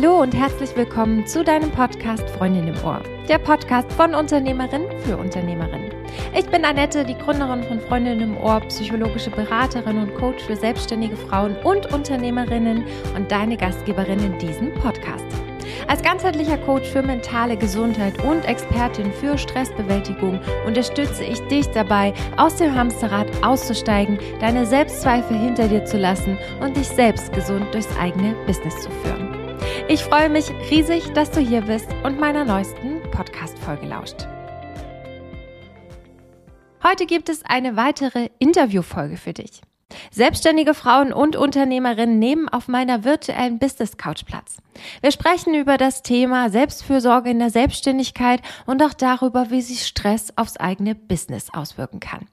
Hallo und herzlich willkommen zu deinem Podcast Freundin im Ohr. Der Podcast von Unternehmerin für Unternehmerin. Ich bin Annette, die Gründerin von Freundin im Ohr, psychologische Beraterin und Coach für selbstständige Frauen und Unternehmerinnen und deine Gastgeberin in diesem Podcast. Als ganzheitlicher Coach für mentale Gesundheit und Expertin für Stressbewältigung unterstütze ich dich dabei, aus dem Hamsterrad auszusteigen, deine Selbstzweifel hinter dir zu lassen und dich selbst gesund durchs eigene Business zu führen. Ich freue mich riesig, dass du hier bist und meiner neuesten Podcast-Folge lauscht. Heute gibt es eine weitere Interviewfolge für dich. Selbstständige Frauen und Unternehmerinnen nehmen auf meiner virtuellen Business Couch Platz. Wir sprechen über das Thema Selbstfürsorge in der Selbstständigkeit und auch darüber, wie sich Stress aufs eigene Business auswirken kann.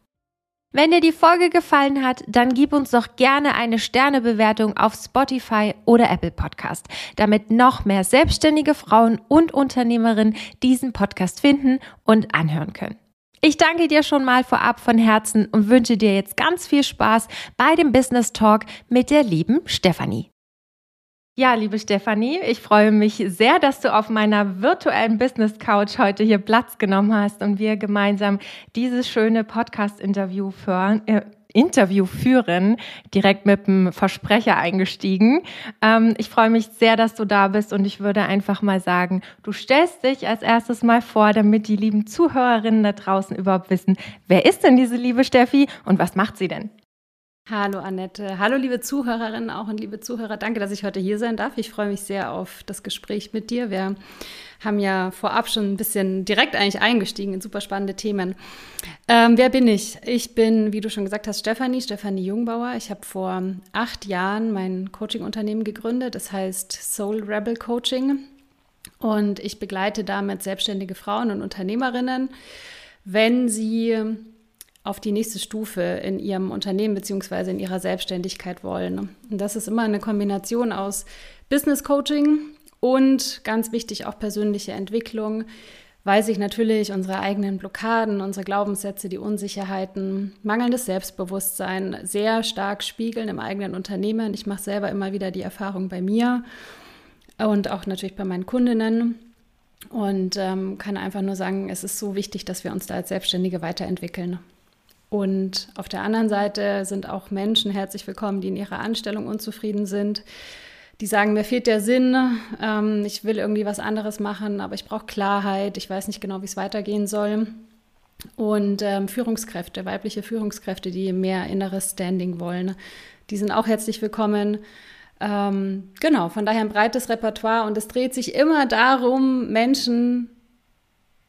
Wenn dir die Folge gefallen hat, dann gib uns doch gerne eine Sternebewertung auf Spotify oder Apple Podcast, damit noch mehr selbstständige Frauen und Unternehmerinnen diesen Podcast finden und anhören können. Ich danke dir schon mal vorab von Herzen und wünsche dir jetzt ganz viel Spaß bei dem Business Talk mit der lieben Stefanie. Ja, liebe Stefanie, ich freue mich sehr, dass du auf meiner virtuellen Business Couch heute hier Platz genommen hast und wir gemeinsam dieses schöne Podcast-Interview führen, äh, Interview führen, direkt mit dem Versprecher eingestiegen. Ähm, ich freue mich sehr, dass du da bist und ich würde einfach mal sagen, du stellst dich als erstes mal vor, damit die lieben Zuhörerinnen da draußen überhaupt wissen, wer ist denn diese liebe Steffi und was macht sie denn? Hallo Annette, hallo liebe Zuhörerinnen auch und liebe Zuhörer. Danke, dass ich heute hier sein darf. Ich freue mich sehr auf das Gespräch mit dir. Wir haben ja vorab schon ein bisschen direkt eigentlich eingestiegen in super spannende Themen. Ähm, wer bin ich? Ich bin, wie du schon gesagt hast, Stefanie, Stefanie Jungbauer. Ich habe vor acht Jahren mein Coaching-Unternehmen gegründet. Das heißt Soul Rebel Coaching. Und ich begleite damit selbstständige Frauen und Unternehmerinnen, wenn sie auf die nächste Stufe in ihrem Unternehmen bzw. in ihrer Selbstständigkeit wollen. Und das ist immer eine Kombination aus Business Coaching und ganz wichtig auch persönliche Entwicklung, weil sich natürlich unsere eigenen Blockaden, unsere Glaubenssätze, die Unsicherheiten, mangelndes Selbstbewusstsein sehr stark spiegeln im eigenen Unternehmen. Ich mache selber immer wieder die Erfahrung bei mir und auch natürlich bei meinen Kundinnen und ähm, kann einfach nur sagen, es ist so wichtig, dass wir uns da als Selbstständige weiterentwickeln. Und auf der anderen Seite sind auch Menschen herzlich willkommen, die in ihrer Anstellung unzufrieden sind, die sagen, mir fehlt der Sinn, ähm, ich will irgendwie was anderes machen, aber ich brauche Klarheit, ich weiß nicht genau, wie es weitergehen soll. Und ähm, Führungskräfte, weibliche Führungskräfte, die mehr inneres Standing wollen, die sind auch herzlich willkommen. Ähm, genau, von daher ein breites Repertoire und es dreht sich immer darum, Menschen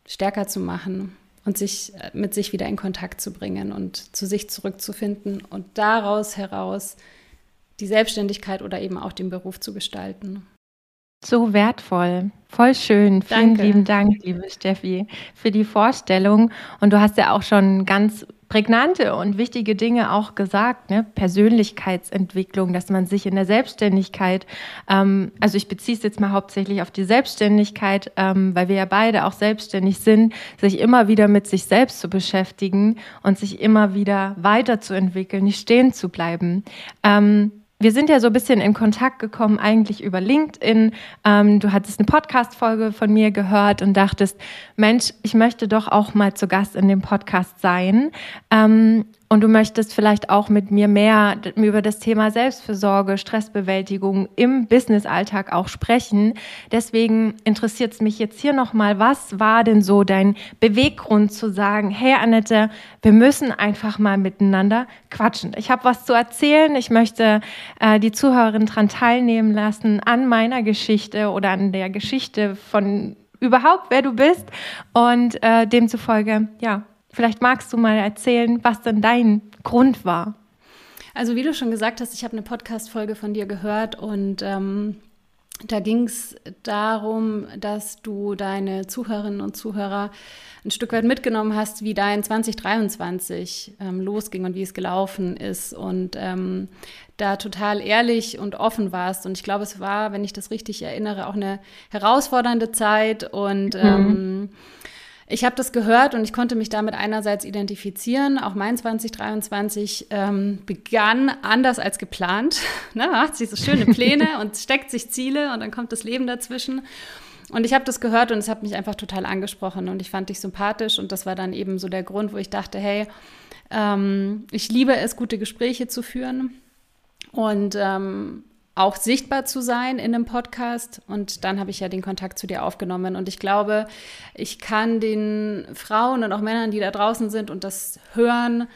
stärker zu machen und sich äh, mit sich wieder in Kontakt zu bringen und zu sich zurückzufinden und daraus heraus die Selbstständigkeit oder eben auch den Beruf zu gestalten. So wertvoll, voll schön. Vielen Danke. lieben Dank, liebe Steffi, für die Vorstellung. Und du hast ja auch schon ganz prägnante und wichtige Dinge auch gesagt, ne? Persönlichkeitsentwicklung, dass man sich in der Selbstständigkeit, ähm, also ich beziehe es jetzt mal hauptsächlich auf die Selbstständigkeit, ähm, weil wir ja beide auch selbstständig sind, sich immer wieder mit sich selbst zu beschäftigen und sich immer wieder weiterzuentwickeln, nicht stehen zu bleiben. Ähm, wir sind ja so ein bisschen in Kontakt gekommen, eigentlich über LinkedIn. Ähm, du hattest eine Podcast-Folge von mir gehört und dachtest, Mensch, ich möchte doch auch mal zu Gast in dem Podcast sein. Ähm, und du möchtest vielleicht auch mit mir mehr über das Thema Selbstfürsorge, Stressbewältigung im Businessalltag auch sprechen. Deswegen interessiert es mich jetzt hier nochmal, was war denn so dein Beweggrund zu sagen, hey Annette, wir müssen einfach mal miteinander quatschen. Ich habe was zu erzählen. Ich möchte äh, die Zuhörerin daran teilnehmen lassen an meiner Geschichte oder an der Geschichte von überhaupt, wer du bist. Und äh, demzufolge, ja, Vielleicht magst du mal erzählen, was denn dein Grund war. Also wie du schon gesagt hast, ich habe eine Podcast-Folge von dir gehört und ähm, da ging es darum, dass du deine Zuhörerinnen und Zuhörer ein Stück weit mitgenommen hast, wie dein 2023 ähm, losging und wie es gelaufen ist und ähm, da total ehrlich und offen warst. Und ich glaube, es war, wenn ich das richtig erinnere, auch eine herausfordernde Zeit und mhm. Ich habe das gehört und ich konnte mich damit einerseits identifizieren. Auch mein 2023 ähm, begann anders als geplant. ne, man macht sich so schöne Pläne und steckt sich Ziele und dann kommt das Leben dazwischen. Und ich habe das gehört und es hat mich einfach total angesprochen und ich fand dich sympathisch und das war dann eben so der Grund, wo ich dachte, hey, ähm, ich liebe es, gute Gespräche zu führen und ähm, auch sichtbar zu sein in einem Podcast. Und dann habe ich ja den Kontakt zu dir aufgenommen. Und ich glaube, ich kann den Frauen und auch Männern, die da draußen sind und das hören,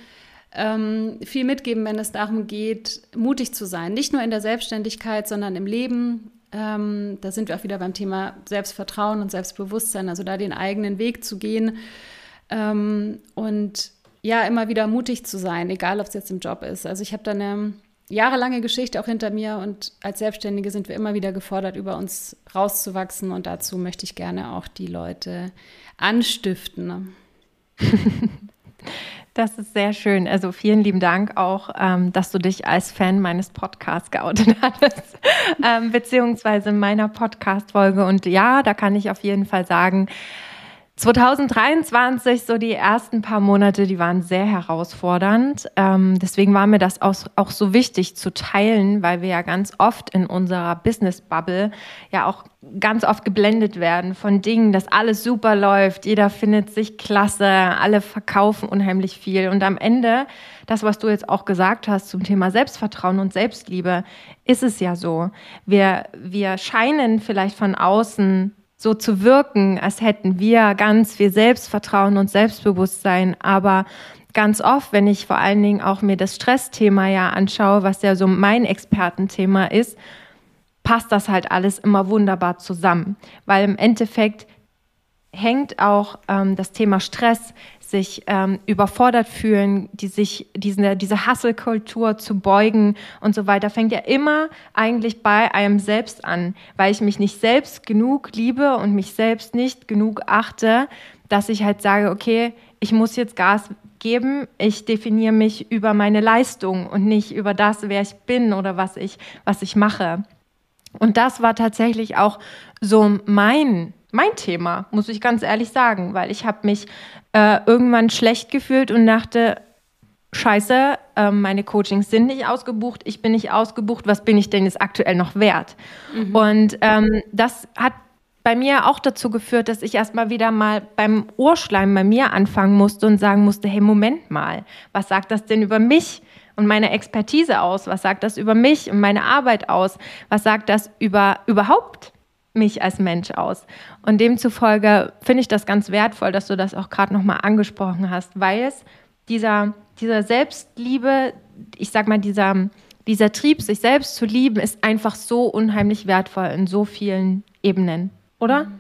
ähm, viel mitgeben, wenn es darum geht, mutig zu sein. Nicht nur in der Selbstständigkeit, sondern im Leben. Ähm, da sind wir auch wieder beim Thema Selbstvertrauen und Selbstbewusstsein, also da den eigenen Weg zu gehen ähm, und ja, immer wieder mutig zu sein, egal ob es jetzt im Job ist. Also ich habe da eine jahrelange Geschichte auch hinter mir und als Selbstständige sind wir immer wieder gefordert, über uns rauszuwachsen und dazu möchte ich gerne auch die Leute anstiften. Das ist sehr schön. Also vielen lieben Dank auch, ähm, dass du dich als Fan meines Podcasts geoutet hattest, ähm, beziehungsweise meiner Podcast-Folge. Und ja, da kann ich auf jeden Fall sagen, 2023, so die ersten paar Monate, die waren sehr herausfordernd. Ähm, deswegen war mir das auch, auch so wichtig zu teilen, weil wir ja ganz oft in unserer Business-Bubble ja auch ganz oft geblendet werden von Dingen, dass alles super läuft, jeder findet sich klasse, alle verkaufen unheimlich viel. Und am Ende, das, was du jetzt auch gesagt hast zum Thema Selbstvertrauen und Selbstliebe, ist es ja so. Wir, wir scheinen vielleicht von außen so zu wirken, als hätten wir ganz viel Selbstvertrauen und Selbstbewusstsein. Aber ganz oft, wenn ich vor allen Dingen auch mir das Stressthema ja anschaue, was ja so mein Expertenthema ist, passt das halt alles immer wunderbar zusammen. Weil im Endeffekt hängt auch ähm, das Thema Stress sich ähm, überfordert fühlen, die sich diesen, diese Hasselkultur zu beugen und so weiter, fängt ja immer eigentlich bei einem selbst an, weil ich mich nicht selbst genug liebe und mich selbst nicht genug achte, dass ich halt sage, okay, ich muss jetzt Gas geben, ich definiere mich über meine Leistung und nicht über das, wer ich bin oder was ich, was ich mache. Und das war tatsächlich auch so mein mein Thema, muss ich ganz ehrlich sagen, weil ich habe mich äh, irgendwann schlecht gefühlt und dachte, scheiße, äh, meine Coachings sind nicht ausgebucht, ich bin nicht ausgebucht, was bin ich denn jetzt aktuell noch wert? Mhm. Und ähm, das hat bei mir auch dazu geführt, dass ich erstmal wieder mal beim Ohrschleim bei mir anfangen musste und sagen musste, hey, Moment mal, was sagt das denn über mich? und meine Expertise aus? Was sagt das über mich und meine Arbeit aus? Was sagt das über überhaupt mich als Mensch aus. Und demzufolge finde ich das ganz wertvoll, dass du das auch gerade nochmal angesprochen hast, weil es dieser, dieser Selbstliebe, ich sag mal, dieser, dieser Trieb, sich selbst zu lieben, ist einfach so unheimlich wertvoll in so vielen Ebenen, oder?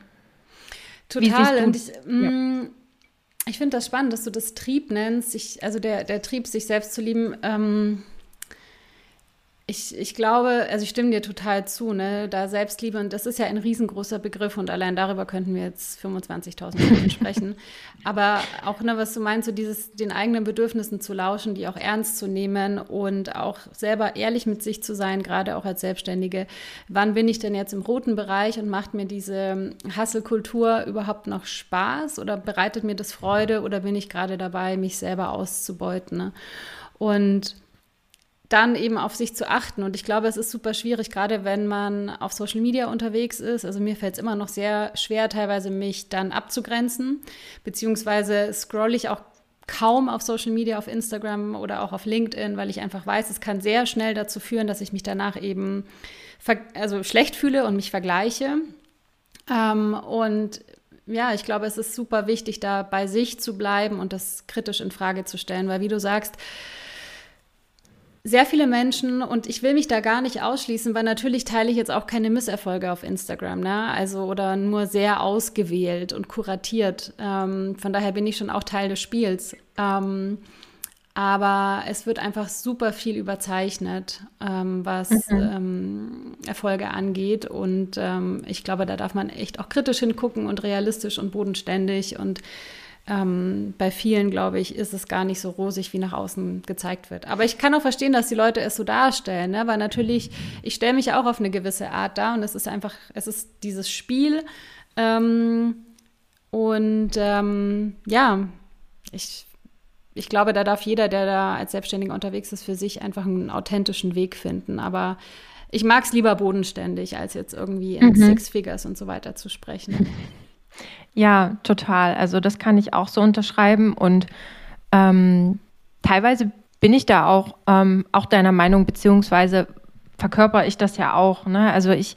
Total. Und ich, mm, ich finde das spannend, dass du das Trieb nennst, sich, also der, der Trieb, sich selbst zu lieben. Ähm, ich, ich glaube, also ich stimme dir total zu, ne? Da Selbstliebe, und das ist ja ein riesengroßer Begriff und allein darüber könnten wir jetzt 25.000 Stunden sprechen. Aber auch, ne, was du meinst, so dieses, den eigenen Bedürfnissen zu lauschen, die auch ernst zu nehmen und auch selber ehrlich mit sich zu sein, gerade auch als Selbstständige. Wann bin ich denn jetzt im roten Bereich und macht mir diese Hasselkultur überhaupt noch Spaß oder bereitet mir das Freude oder bin ich gerade dabei, mich selber auszubeuten? Ne? Und dann eben auf sich zu achten. Und ich glaube, es ist super schwierig, gerade wenn man auf Social Media unterwegs ist. Also mir fällt es immer noch sehr schwer, teilweise mich dann abzugrenzen, beziehungsweise scroll ich auch kaum auf Social Media, auf Instagram oder auch auf LinkedIn, weil ich einfach weiß, es kann sehr schnell dazu führen, dass ich mich danach eben also schlecht fühle und mich vergleiche. Ähm, und ja, ich glaube, es ist super wichtig, da bei sich zu bleiben und das kritisch in Frage zu stellen, weil wie du sagst, sehr viele Menschen und ich will mich da gar nicht ausschließen, weil natürlich teile ich jetzt auch keine Misserfolge auf Instagram, ne? Also oder nur sehr ausgewählt und kuratiert. Ähm, von daher bin ich schon auch Teil des Spiels. Ähm, aber es wird einfach super viel überzeichnet, ähm, was mhm. ähm, Erfolge angeht. Und ähm, ich glaube, da darf man echt auch kritisch hingucken und realistisch und bodenständig und ähm, bei vielen, glaube ich, ist es gar nicht so rosig, wie nach außen gezeigt wird. Aber ich kann auch verstehen, dass die Leute es so darstellen, ne? weil natürlich, ich stelle mich auch auf eine gewisse Art dar und es ist einfach, es ist dieses Spiel. Ähm, Und ähm, ja, ich, ich glaube, da darf jeder, der da als Selbstständiger unterwegs ist, für sich einfach einen authentischen Weg finden. Aber ich mag es lieber bodenständig, als jetzt irgendwie in mhm. Six Figures und so weiter zu sprechen. Ja, total. Also das kann ich auch so unterschreiben und ähm, teilweise bin ich da auch, ähm, auch deiner Meinung, beziehungsweise verkörper ich das ja auch. Ne? Also ich,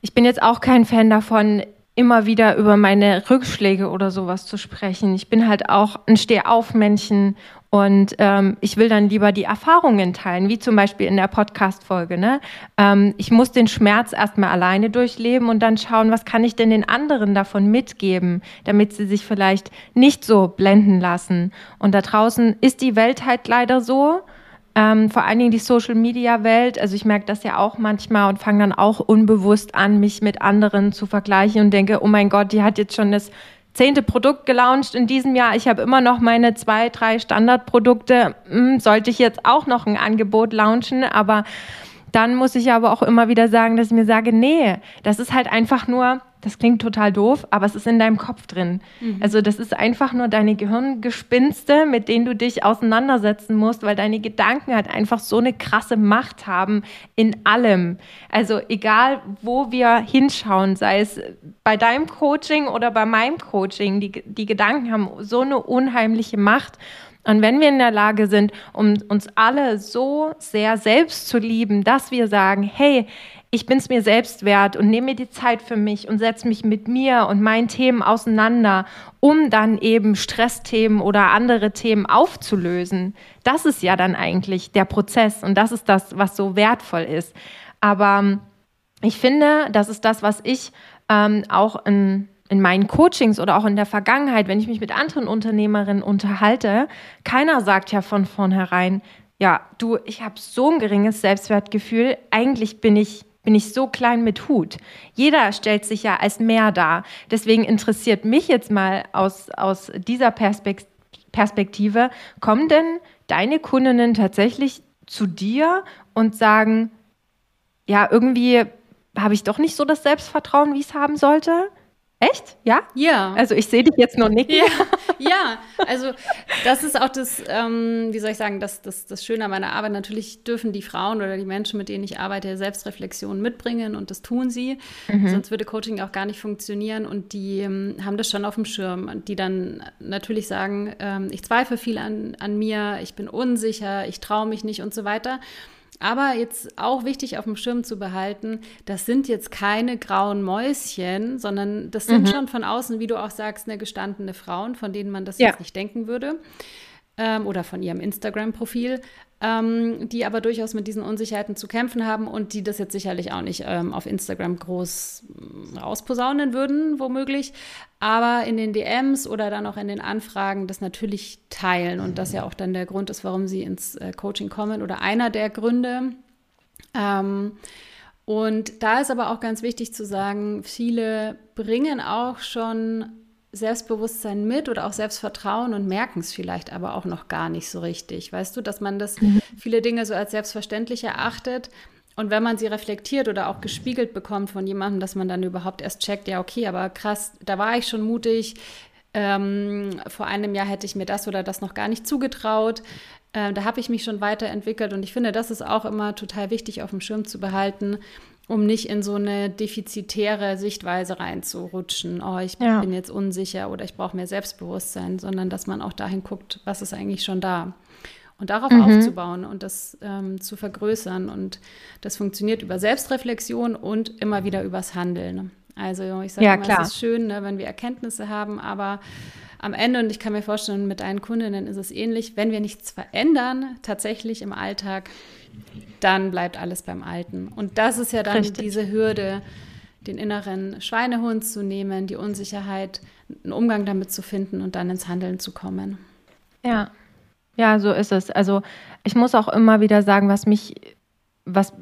ich bin jetzt auch kein Fan davon, immer wieder über meine Rückschläge oder sowas zu sprechen. Ich bin halt auch ein Stehaufmännchen und ähm, ich will dann lieber die Erfahrungen teilen, wie zum Beispiel in der Podcast-Folge. Ne? Ähm, ich muss den Schmerz erstmal alleine durchleben und dann schauen, was kann ich denn den anderen davon mitgeben, damit sie sich vielleicht nicht so blenden lassen. Und da draußen ist die Welt halt leider so. Ähm, vor allen Dingen die Social-Media-Welt. Also ich merke das ja auch manchmal und fange dann auch unbewusst an, mich mit anderen zu vergleichen und denke, oh mein Gott, die hat jetzt schon das zehnte Produkt gelauncht in diesem Jahr. Ich habe immer noch meine zwei, drei Standardprodukte. Hm, sollte ich jetzt auch noch ein Angebot launchen, aber dann muss ich aber auch immer wieder sagen, dass ich mir sage, nee, das ist halt einfach nur das klingt total doof, aber es ist in deinem Kopf drin. Mhm. Also das ist einfach nur deine Gehirngespinste, mit denen du dich auseinandersetzen musst, weil deine Gedanken halt einfach so eine krasse Macht haben in allem. Also egal, wo wir hinschauen, sei es bei deinem Coaching oder bei meinem Coaching, die, die Gedanken haben so eine unheimliche Macht. Und wenn wir in der Lage sind, um uns alle so sehr selbst zu lieben, dass wir sagen, hey, ich bin es mir selbst wert und nehme mir die Zeit für mich und setze mich mit mir und meinen Themen auseinander, um dann eben Stressthemen oder andere Themen aufzulösen. Das ist ja dann eigentlich der Prozess und das ist das, was so wertvoll ist. Aber ähm, ich finde, das ist das, was ich ähm, auch in, in meinen Coachings oder auch in der Vergangenheit, wenn ich mich mit anderen Unternehmerinnen unterhalte, keiner sagt ja von vornherein, ja, du, ich habe so ein geringes Selbstwertgefühl, eigentlich bin ich bin ich so klein mit Hut. Jeder stellt sich ja als mehr dar. Deswegen interessiert mich jetzt mal aus, aus dieser Perspektive, kommen denn deine Kundinnen tatsächlich zu dir und sagen, ja, irgendwie habe ich doch nicht so das Selbstvertrauen, wie ich es haben sollte? Echt? Ja? Ja. Also ich sehe dich jetzt noch nicht. Ja, ja. also das ist auch das, ähm, wie soll ich sagen, das, das, das Schöne an meiner Arbeit. Natürlich dürfen die Frauen oder die Menschen, mit denen ich arbeite, Selbstreflexion mitbringen und das tun sie. Mhm. Sonst würde Coaching auch gar nicht funktionieren und die ähm, haben das schon auf dem Schirm und die dann natürlich sagen, ähm, ich zweifle viel an, an mir, ich bin unsicher, ich traue mich nicht und so weiter. Aber jetzt auch wichtig auf dem Schirm zu behalten, das sind jetzt keine grauen Mäuschen, sondern das sind mhm. schon von außen, wie du auch sagst, eine gestandene Frauen, von denen man das ja. jetzt nicht denken würde. Ähm, oder von ihrem Instagram-Profil ähm, die aber durchaus mit diesen Unsicherheiten zu kämpfen haben und die das jetzt sicherlich auch nicht ähm, auf Instagram groß mm, rausposaunen würden, womöglich, aber in den DMs oder dann auch in den Anfragen das natürlich teilen und das ja auch dann der Grund ist, warum sie ins äh, Coaching kommen oder einer der Gründe. Ähm, und da ist aber auch ganz wichtig zu sagen, viele bringen auch schon Selbstbewusstsein mit oder auch Selbstvertrauen und merken es vielleicht aber auch noch gar nicht so richtig. Weißt du, dass man das mhm. viele Dinge so als selbstverständlich erachtet. Und wenn man sie reflektiert oder auch gespiegelt bekommt von jemandem, dass man dann überhaupt erst checkt, ja, okay, aber krass, da war ich schon mutig. Ähm, vor einem Jahr hätte ich mir das oder das noch gar nicht zugetraut. Äh, da habe ich mich schon weiterentwickelt. Und ich finde, das ist auch immer total wichtig auf dem Schirm zu behalten, um nicht in so eine defizitäre Sichtweise reinzurutschen. Oh, ich ja. bin jetzt unsicher oder ich brauche mehr Selbstbewusstsein, sondern dass man auch dahin guckt, was ist eigentlich schon da. Und darauf mhm. aufzubauen und das ähm, zu vergrößern. Und das funktioniert über Selbstreflexion und immer wieder übers Handeln. Also ich sage ja, immer, klar. es ist schön, ne, wenn wir Erkenntnisse haben, aber am Ende, und ich kann mir vorstellen, mit deinen Kundinnen ist es ähnlich, wenn wir nichts verändern, tatsächlich im Alltag, dann bleibt alles beim Alten. Und das ist ja dann Richtig. diese Hürde, den inneren Schweinehund zu nehmen, die Unsicherheit, einen Umgang damit zu finden und dann ins Handeln zu kommen. Ja, ja, so ist es. Also ich muss auch immer wieder sagen, was mich, was,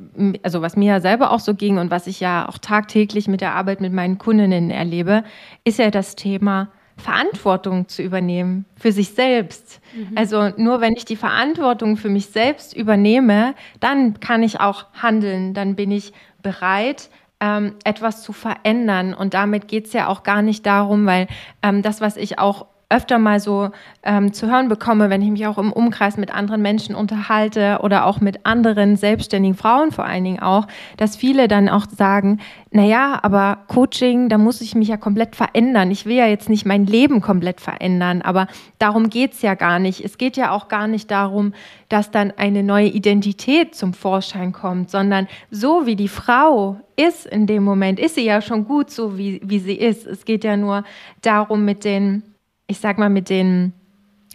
also was mir ja selber auch so ging und was ich ja auch tagtäglich mit der Arbeit mit meinen Kundinnen erlebe, ist ja das Thema Verantwortung zu übernehmen für sich selbst. Mhm. Also nur wenn ich die Verantwortung für mich selbst übernehme, dann kann ich auch handeln, dann bin ich bereit, ähm, etwas zu verändern. Und damit geht es ja auch gar nicht darum, weil ähm, das, was ich auch öfter mal so ähm, zu hören bekomme, wenn ich mich auch im Umkreis mit anderen Menschen unterhalte oder auch mit anderen selbstständigen Frauen vor allen Dingen auch, dass viele dann auch sagen, naja, aber Coaching, da muss ich mich ja komplett verändern. Ich will ja jetzt nicht mein Leben komplett verändern, aber darum geht's ja gar nicht. Es geht ja auch gar nicht darum, dass dann eine neue Identität zum Vorschein kommt, sondern so wie die Frau ist in dem Moment, ist sie ja schon gut so, wie, wie sie ist. Es geht ja nur darum, mit den ich sag mal, mit den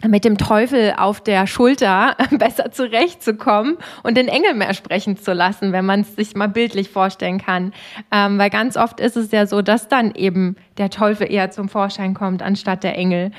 mit dem Teufel auf der Schulter besser zurechtzukommen und den Engel mehr sprechen zu lassen, wenn man es sich mal bildlich vorstellen kann. Ähm, weil ganz oft ist es ja so, dass dann eben der Teufel eher zum Vorschein kommt, anstatt der Engel.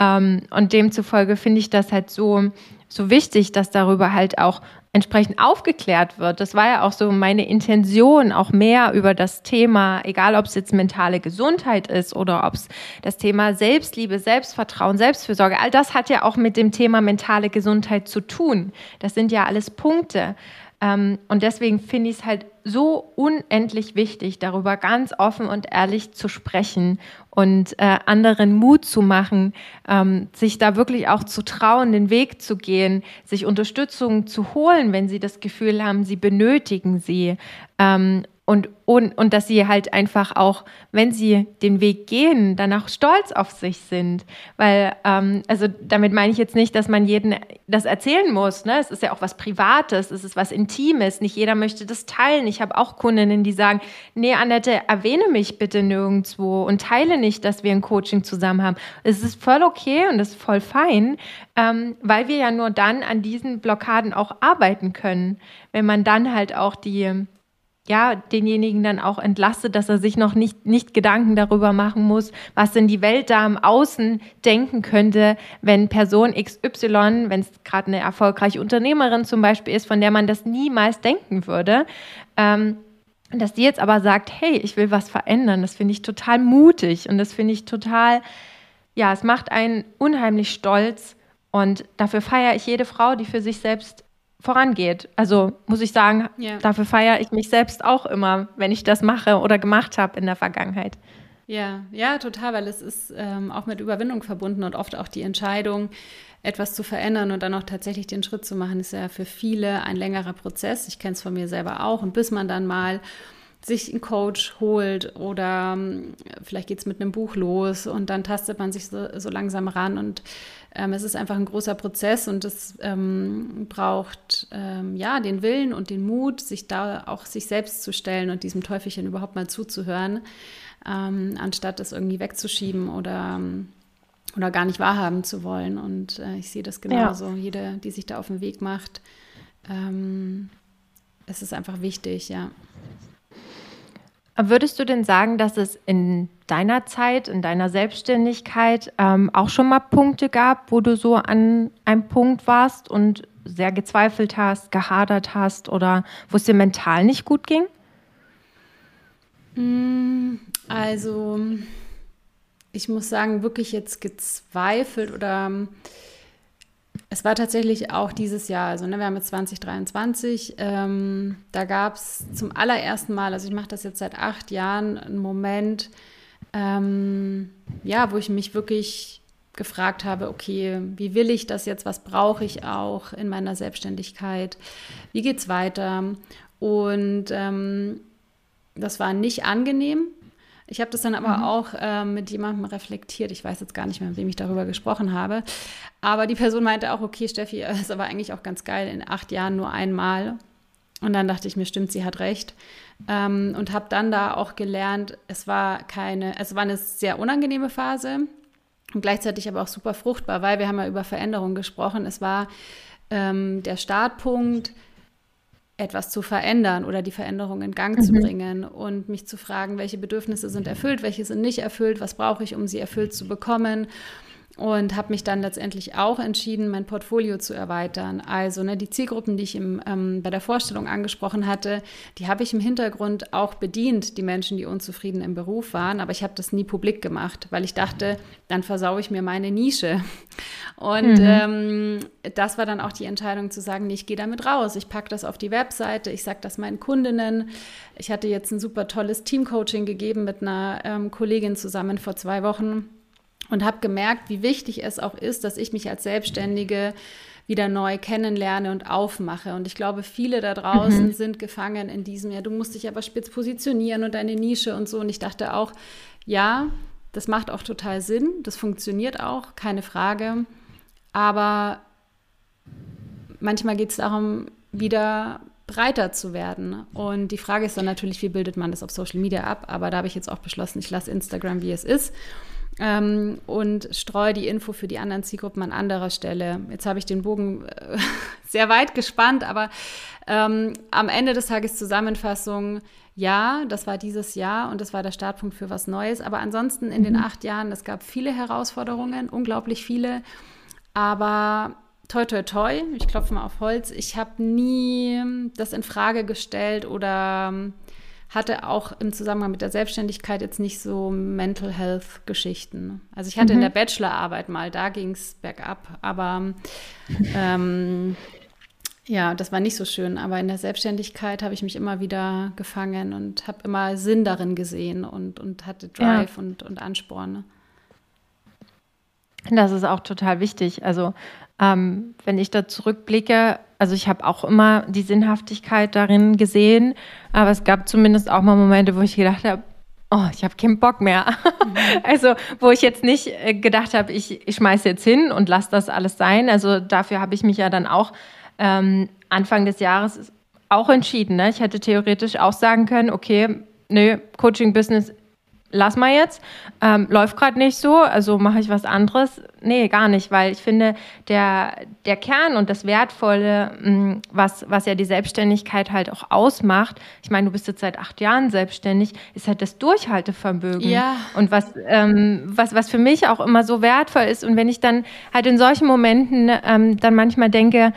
Ähm, und demzufolge finde ich das halt so, so wichtig, dass darüber halt auch entsprechend aufgeklärt wird. Das war ja auch so meine Intention, auch mehr über das Thema, egal ob es jetzt mentale Gesundheit ist oder ob es das Thema Selbstliebe, Selbstvertrauen, Selbstfürsorge, all das hat ja auch mit dem Thema mentale Gesundheit zu tun. Das sind ja alles Punkte. Ähm, und deswegen finde ich es halt so unendlich wichtig, darüber ganz offen und ehrlich zu sprechen und äh, anderen Mut zu machen, ähm, sich da wirklich auch zu trauen, den Weg zu gehen, sich Unterstützung zu holen, wenn sie das Gefühl haben, sie benötigen sie. Ähm, und, und, und dass sie halt einfach auch, wenn sie den Weg gehen, danach stolz auf sich sind. Weil, ähm, also damit meine ich jetzt nicht, dass man jeden das erzählen muss. Ne? Es ist ja auch was Privates, es ist was Intimes. Nicht jeder möchte das teilen. Ich habe auch Kundinnen, die sagen, nee, Annette, erwähne mich bitte nirgendwo und teile nicht, dass wir ein Coaching zusammen haben. Es ist voll okay und es ist voll fein, ähm, weil wir ja nur dann an diesen Blockaden auch arbeiten können. Wenn man dann halt auch die ja, denjenigen dann auch entlastet, dass er sich noch nicht, nicht Gedanken darüber machen muss, was denn die Welt da im Außen denken könnte, wenn Person XY, wenn es gerade eine erfolgreiche Unternehmerin zum Beispiel ist, von der man das niemals denken würde, ähm, dass die jetzt aber sagt, hey, ich will was verändern, das finde ich total mutig und das finde ich total, ja, es macht einen unheimlich stolz und dafür feiere ich jede Frau, die für sich selbst vorangeht. Also muss ich sagen, ja. dafür feiere ich mich selbst auch immer, wenn ich das mache oder gemacht habe in der Vergangenheit. Ja, ja, total, weil es ist ähm, auch mit Überwindung verbunden und oft auch die Entscheidung, etwas zu verändern und dann auch tatsächlich den Schritt zu machen, ist ja für viele ein längerer Prozess. Ich kenne es von mir selber auch. Und bis man dann mal sich einen Coach holt oder ähm, vielleicht geht es mit einem Buch los und dann tastet man sich so, so langsam ran und ähm, es ist einfach ein großer Prozess und es ähm, braucht ähm, ja den Willen und den Mut, sich da auch sich selbst zu stellen und diesem Teufelchen überhaupt mal zuzuhören, ähm, anstatt es irgendwie wegzuschieben oder oder gar nicht wahrhaben zu wollen. Und äh, ich sehe das genauso. Ja. Jede, die sich da auf den Weg macht, ähm, es ist einfach wichtig, ja. Würdest du denn sagen, dass es in deiner Zeit, in deiner Selbstständigkeit ähm, auch schon mal Punkte gab, wo du so an einem Punkt warst und sehr gezweifelt hast, gehadert hast oder wo es dir mental nicht gut ging? Mm, also, ich muss sagen, wirklich jetzt gezweifelt oder es war tatsächlich auch dieses Jahr, also ne, wir haben jetzt 2023, ähm, da gab es zum allerersten Mal, also ich mache das jetzt seit acht Jahren, einen Moment, ähm, ja, wo ich mich wirklich gefragt habe, okay, wie will ich das jetzt, was brauche ich auch in meiner Selbstständigkeit, wie geht es weiter? Und ähm, das war nicht angenehm, ich habe das dann aber mhm. auch äh, mit jemandem reflektiert. Ich weiß jetzt gar nicht mehr, mit wem ich darüber gesprochen habe. Aber die Person meinte auch, okay, Steffi, ist aber eigentlich auch ganz geil, in acht Jahren nur einmal. Und dann dachte ich mir, stimmt, sie hat recht. Ähm, und habe dann da auch gelernt, es war keine, es war eine sehr unangenehme Phase und gleichzeitig aber auch super fruchtbar, weil wir haben ja über Veränderungen gesprochen. Es war ähm, der Startpunkt, etwas zu verändern oder die Veränderung in Gang mhm. zu bringen und mich zu fragen, welche Bedürfnisse sind erfüllt, welche sind nicht erfüllt, was brauche ich, um sie erfüllt zu bekommen. Und habe mich dann letztendlich auch entschieden, mein Portfolio zu erweitern. Also ne, die Zielgruppen, die ich im, ähm, bei der Vorstellung angesprochen hatte, die habe ich im Hintergrund auch bedient, die Menschen, die unzufrieden im Beruf waren, aber ich habe das nie publik gemacht, weil ich dachte, dann versaue ich mir meine Nische. Und mhm. ähm, das war dann auch die Entscheidung zu sagen, nee, ich gehe damit raus, ich packe das auf die Webseite, ich sage das meinen Kundinnen. Ich hatte jetzt ein super tolles Teamcoaching gegeben mit einer ähm, Kollegin zusammen vor zwei Wochen und habe gemerkt, wie wichtig es auch ist, dass ich mich als Selbstständige wieder neu kennenlerne und aufmache. Und ich glaube, viele da draußen mhm. sind gefangen in diesem, ja, du musst dich aber spitz positionieren und deine Nische und so. Und ich dachte auch, ja, das macht auch total Sinn, das funktioniert auch, keine Frage. Aber manchmal geht es darum, wieder breiter zu werden. Und die Frage ist dann natürlich, wie bildet man das auf Social Media ab? Aber da habe ich jetzt auch beschlossen, ich lasse Instagram, wie es ist ähm, und streue die Info für die anderen Zielgruppen an anderer Stelle. Jetzt habe ich den Bogen äh, sehr weit gespannt, aber ähm, am Ende des Tages Zusammenfassung, ja, das war dieses Jahr und das war der Startpunkt für was Neues. Aber ansonsten in mhm. den acht Jahren, es gab viele Herausforderungen, unglaublich viele. Aber toi, toi, toi, ich klopfe mal auf Holz, ich habe nie das in Frage gestellt oder hatte auch im Zusammenhang mit der Selbstständigkeit jetzt nicht so Mental Health Geschichten. Also ich hatte mhm. in der Bachelorarbeit mal, da ging es bergab, aber ähm, ja, das war nicht so schön. Aber in der Selbstständigkeit habe ich mich immer wieder gefangen und habe immer Sinn darin gesehen und, und hatte Drive ja. und, und Ansporn. Ne? Das ist auch total wichtig. Also ähm, wenn ich da zurückblicke, also ich habe auch immer die Sinnhaftigkeit darin gesehen, aber es gab zumindest auch mal Momente, wo ich gedacht habe, oh, ich habe keinen Bock mehr. Mhm. Also wo ich jetzt nicht äh, gedacht habe, ich, ich schmeiße jetzt hin und lasse das alles sein. Also dafür habe ich mich ja dann auch ähm, Anfang des Jahres auch entschieden. Ne? Ich hätte theoretisch auch sagen können, okay, nö, Coaching-Business lass mal jetzt, ähm, läuft gerade nicht so, also mache ich was anderes. Nee, gar nicht, weil ich finde, der, der Kern und das Wertvolle, mh, mm, was, was ja die Selbstständigkeit halt auch ausmacht, ich meine, du bist jetzt seit acht Jahren selbstständig, ist halt das Durchhaltevermögen. Ja. Und was, ähm, was, was für mich auch immer so wertvoll ist. Und wenn ich dann halt in solchen Momenten ähm, dann manchmal denke,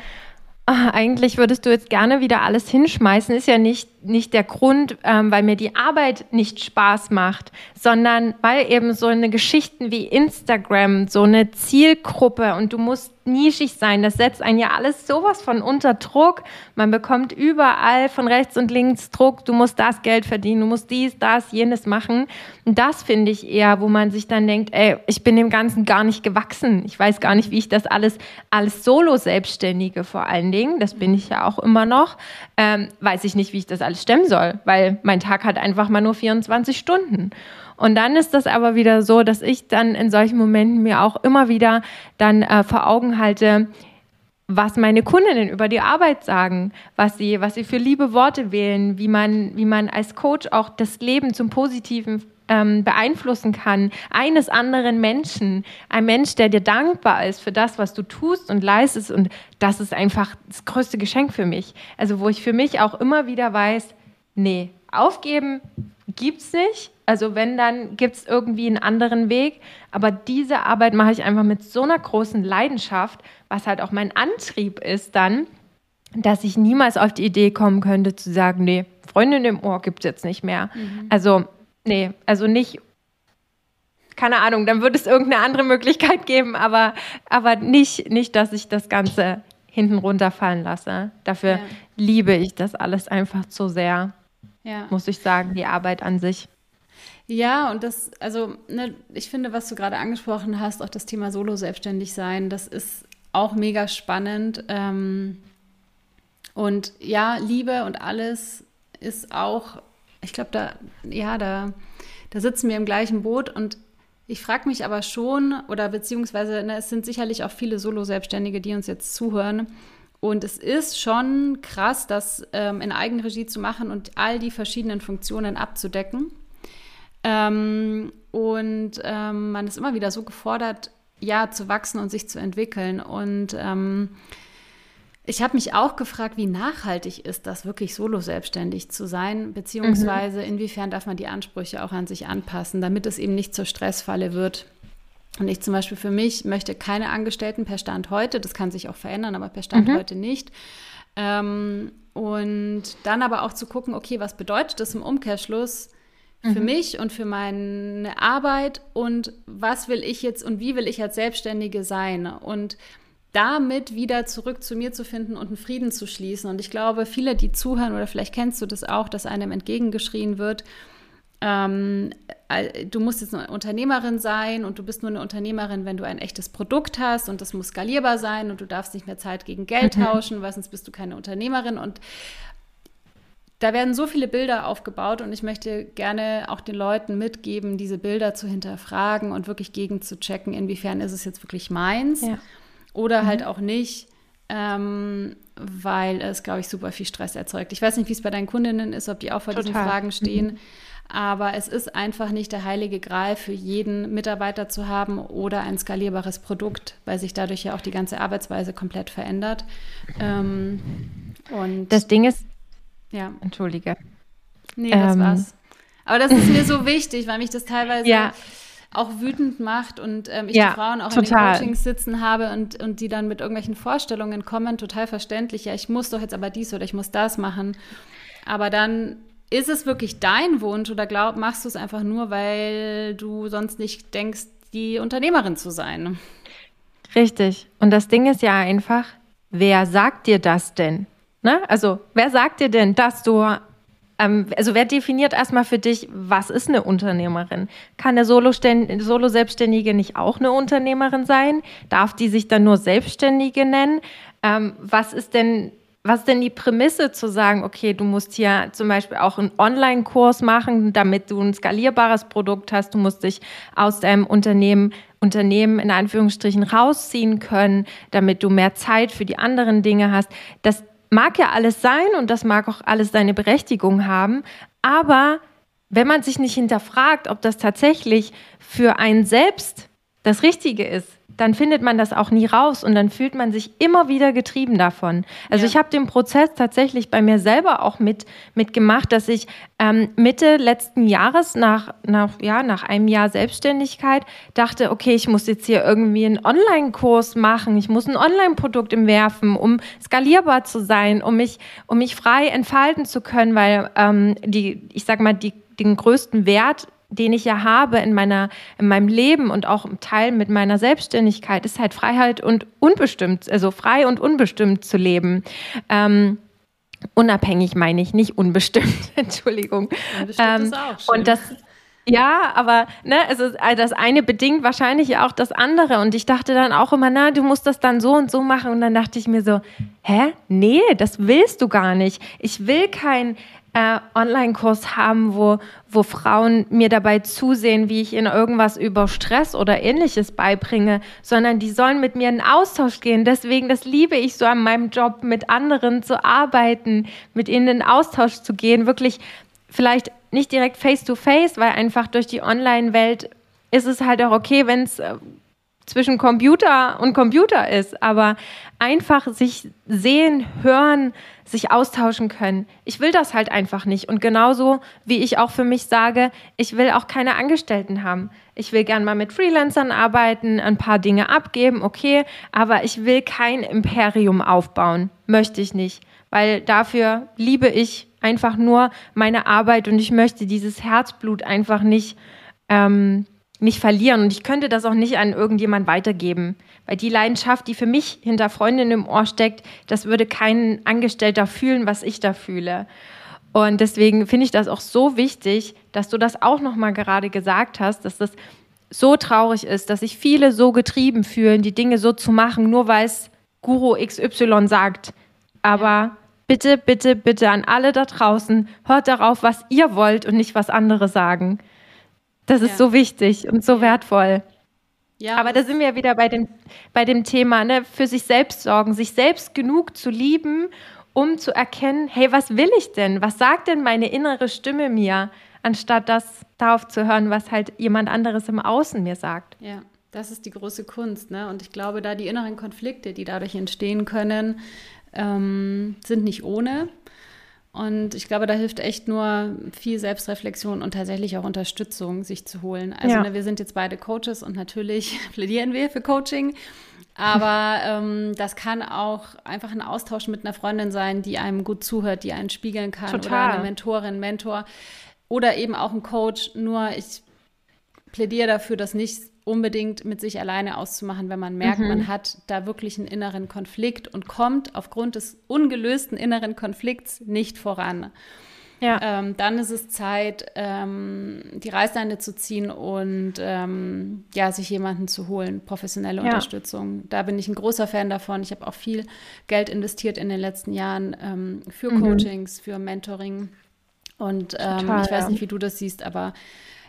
ach, eigentlich würdest du jetzt gerne wieder alles hinschmeißen, ist ja nicht nicht der Grund, ähm, weil mir die Arbeit nicht Spaß macht, sondern weil eben so eine Geschichten wie Instagram, so eine Zielgruppe und du musst nischig sein, das setzt einen ja alles sowas von unter Druck. Man bekommt überall von rechts und links Druck, du musst das Geld verdienen, du musst dies, das, jenes machen. Und das finde ich eher, wo man sich dann denkt, ey, ich bin dem Ganzen gar nicht gewachsen. Ich weiß gar nicht, wie ich das alles als Solo-Selbstständige vor allen Dingen, das bin ich ja auch immer noch, ähm, weiß ich nicht, wie ich das alles alles stemmen soll, weil mein Tag hat einfach mal nur 24 Stunden. Und dann ist das aber wieder so, dass ich dann in solchen Momenten mir auch immer wieder dann äh, vor Augen halte, was meine Kundinnen über die Arbeit sagen, was sie, was sie für liebe Worte wählen, wie man, wie man als Coach auch das Leben zum Positiven ähm, beeinflussen kann, eines anderen Menschen, ein Mensch, der dir dankbar ist für das, was du tust und leistest. Und das ist einfach das größte Geschenk für mich. Also wo ich für mich auch immer wieder weiß, nee, aufgeben gibt's nicht. Also wenn, dann gibt es irgendwie einen anderen Weg. Aber diese Arbeit mache ich einfach mit so einer großen Leidenschaft, was halt auch mein Antrieb ist dann, dass ich niemals auf die Idee kommen könnte zu sagen, nee, Freundin im Ohr gibt es jetzt nicht mehr. Mhm. Also Nee, also nicht, keine Ahnung, dann würde es irgendeine andere Möglichkeit geben, aber, aber nicht, nicht, dass ich das Ganze hinten runterfallen lasse. Dafür ja. liebe ich das alles einfach zu sehr, ja. muss ich sagen, die Arbeit an sich. Ja, und das, also, ne, ich finde, was du gerade angesprochen hast, auch das Thema Solo-Selbstständig sein, das ist auch mega spannend. Ähm, und ja, Liebe und alles ist auch ich glaube, da, ja, da, da sitzen wir im gleichen Boot und ich frage mich aber schon, oder beziehungsweise ne, es sind sicherlich auch viele Solo-Selbstständige, die uns jetzt zuhören. Und es ist schon krass, das ähm, in Eigenregie zu machen und all die verschiedenen Funktionen abzudecken. Ähm, und ähm, man ist immer wieder so gefordert, ja, zu wachsen und sich zu entwickeln. Und ähm, ich habe mich auch gefragt, wie nachhaltig ist das wirklich solo selbstständig zu sein, beziehungsweise mhm. inwiefern darf man die Ansprüche auch an sich anpassen, damit es eben nicht zur Stressfalle wird. Und ich zum Beispiel für mich möchte keine Angestellten per Stand heute, das kann sich auch verändern, aber per Stand mhm. heute nicht. Ähm, und dann aber auch zu gucken, okay, was bedeutet das im Umkehrschluss für mhm. mich und für meine Arbeit und was will ich jetzt und wie will ich als Selbstständige sein? Und damit wieder zurück zu mir zu finden und einen Frieden zu schließen. Und ich glaube, viele, die zuhören, oder vielleicht kennst du das auch, dass einem entgegengeschrien wird, ähm, du musst jetzt eine Unternehmerin sein und du bist nur eine Unternehmerin, wenn du ein echtes Produkt hast und das muss skalierbar sein und du darfst nicht mehr Zeit gegen Geld mhm. tauschen, weil sonst bist du keine Unternehmerin. Und da werden so viele Bilder aufgebaut und ich möchte gerne auch den Leuten mitgeben, diese Bilder zu hinterfragen und wirklich gegen zu checken, inwiefern ist es jetzt wirklich meins. Ja oder mhm. halt auch nicht, ähm, weil es, glaube ich, super viel Stress erzeugt. Ich weiß nicht, wie es bei deinen Kundinnen ist, ob die auch vor Total. diesen Fragen stehen. Mhm. Aber es ist einfach nicht der heilige Gral für jeden Mitarbeiter zu haben oder ein skalierbares Produkt, weil sich dadurch ja auch die ganze Arbeitsweise komplett verändert. Ähm, und das Ding ist, ja. Entschuldige. Nee, das ähm. war's. Aber das ist mir so wichtig, weil mich das teilweise ja auch wütend macht und ähm, ich ja, die Frauen auch total. in den Coachings sitzen habe und, und die dann mit irgendwelchen Vorstellungen kommen, total verständlich, ja, ich muss doch jetzt aber dies oder ich muss das machen. Aber dann ist es wirklich dein Wunsch oder glaub, machst du es einfach nur, weil du sonst nicht denkst, die Unternehmerin zu sein? Richtig. Und das Ding ist ja einfach, wer sagt dir das denn? Ne? Also, wer sagt dir denn, dass du ähm, also wer definiert erstmal für dich, was ist eine Unternehmerin? Kann eine Solo-Selbstständige nicht auch eine Unternehmerin sein? Darf die sich dann nur Selbstständige nennen? Ähm, was ist denn was denn die Prämisse zu sagen, okay, du musst hier zum Beispiel auch einen Online-Kurs machen, damit du ein skalierbares Produkt hast, du musst dich aus deinem Unternehmen, Unternehmen in Anführungsstrichen rausziehen können, damit du mehr Zeit für die anderen Dinge hast. Das, mag ja alles sein und das mag auch alles seine Berechtigung haben, aber wenn man sich nicht hinterfragt, ob das tatsächlich für einen selbst das Richtige ist, dann findet man das auch nie raus und dann fühlt man sich immer wieder getrieben davon. Also ja. ich habe den Prozess tatsächlich bei mir selber auch mit mitgemacht, dass ich ähm, Mitte letzten Jahres nach, nach, ja, nach einem Jahr Selbstständigkeit dachte, okay, ich muss jetzt hier irgendwie einen Online-Kurs machen, ich muss ein Online-Produkt im Werfen, um skalierbar zu sein, um mich, um mich frei entfalten zu können, weil ähm, die, ich sag mal, die den größten Wert den ich ja habe in meiner, in meinem Leben und auch im Teil mit meiner Selbstständigkeit, ist halt Freiheit und unbestimmt, also frei und unbestimmt zu leben. Ähm, unabhängig meine ich, nicht unbestimmt, Entschuldigung. Unbestimmt ähm, ist auch schön. Und das, ja, aber ne, also das eine bedingt wahrscheinlich auch das andere. Und ich dachte dann auch immer, na, du musst das dann so und so machen. Und dann dachte ich mir so, hä? Nee, das willst du gar nicht. Ich will kein äh, Online-Kurs haben, wo, wo Frauen mir dabei zusehen, wie ich ihnen irgendwas über Stress oder ähnliches beibringe, sondern die sollen mit mir in Austausch gehen. Deswegen, das liebe ich so an meinem Job, mit anderen zu arbeiten, mit ihnen in Austausch zu gehen, wirklich vielleicht nicht direkt face-to-face, -face, weil einfach durch die Online-Welt ist es halt auch okay, wenn es äh, zwischen Computer und Computer ist, aber einfach sich sehen, hören, sich austauschen können. Ich will das halt einfach nicht. Und genauso wie ich auch für mich sage, ich will auch keine Angestellten haben. Ich will gern mal mit Freelancern arbeiten, ein paar Dinge abgeben, okay, aber ich will kein Imperium aufbauen. Möchte ich nicht. Weil dafür liebe ich einfach nur meine Arbeit und ich möchte dieses Herzblut einfach nicht ähm, nicht verlieren. Und ich könnte das auch nicht an irgendjemand weitergeben. Weil die Leidenschaft, die für mich hinter Freundinnen im Ohr steckt, das würde kein Angestellter fühlen, was ich da fühle. Und deswegen finde ich das auch so wichtig, dass du das auch nochmal gerade gesagt hast, dass das so traurig ist, dass sich viele so getrieben fühlen, die Dinge so zu machen, nur weil es Guru XY sagt. Aber bitte, bitte, bitte an alle da draußen, hört darauf, was ihr wollt und nicht, was andere sagen. Das ist ja. so wichtig und so wertvoll. Ja, Aber da sind wir wieder bei dem, bei dem Thema, ne? für sich selbst sorgen, sich selbst genug zu lieben, um zu erkennen, hey, was will ich denn? Was sagt denn meine innere Stimme mir, anstatt das darauf zu hören, was halt jemand anderes im Außen mir sagt. Ja, das ist die große Kunst. Ne? Und ich glaube, da die inneren Konflikte, die dadurch entstehen können, ähm, sind nicht ohne. Und ich glaube, da hilft echt nur viel Selbstreflexion und tatsächlich auch Unterstützung sich zu holen. Also ja. ne, wir sind jetzt beide Coaches und natürlich plädieren wir für Coaching. Aber ähm, das kann auch einfach ein Austausch mit einer Freundin sein, die einem gut zuhört, die einen spiegeln kann. Total. Oder eine Mentorin, Mentor. Oder eben auch ein Coach. Nur ich plädiere dafür, das nicht unbedingt mit sich alleine auszumachen, wenn man merkt, mhm. man hat da wirklich einen inneren Konflikt und kommt aufgrund des ungelösten inneren Konflikts nicht voran. Ja. Ähm, dann ist es Zeit, ähm, die Reißleine zu ziehen und ähm, ja, sich jemanden zu holen, professionelle ja. Unterstützung. Da bin ich ein großer Fan davon. Ich habe auch viel Geld investiert in den letzten Jahren ähm, für mhm. Coachings, für Mentoring. Und ähm, Total, ich weiß nicht, wie du das siehst, aber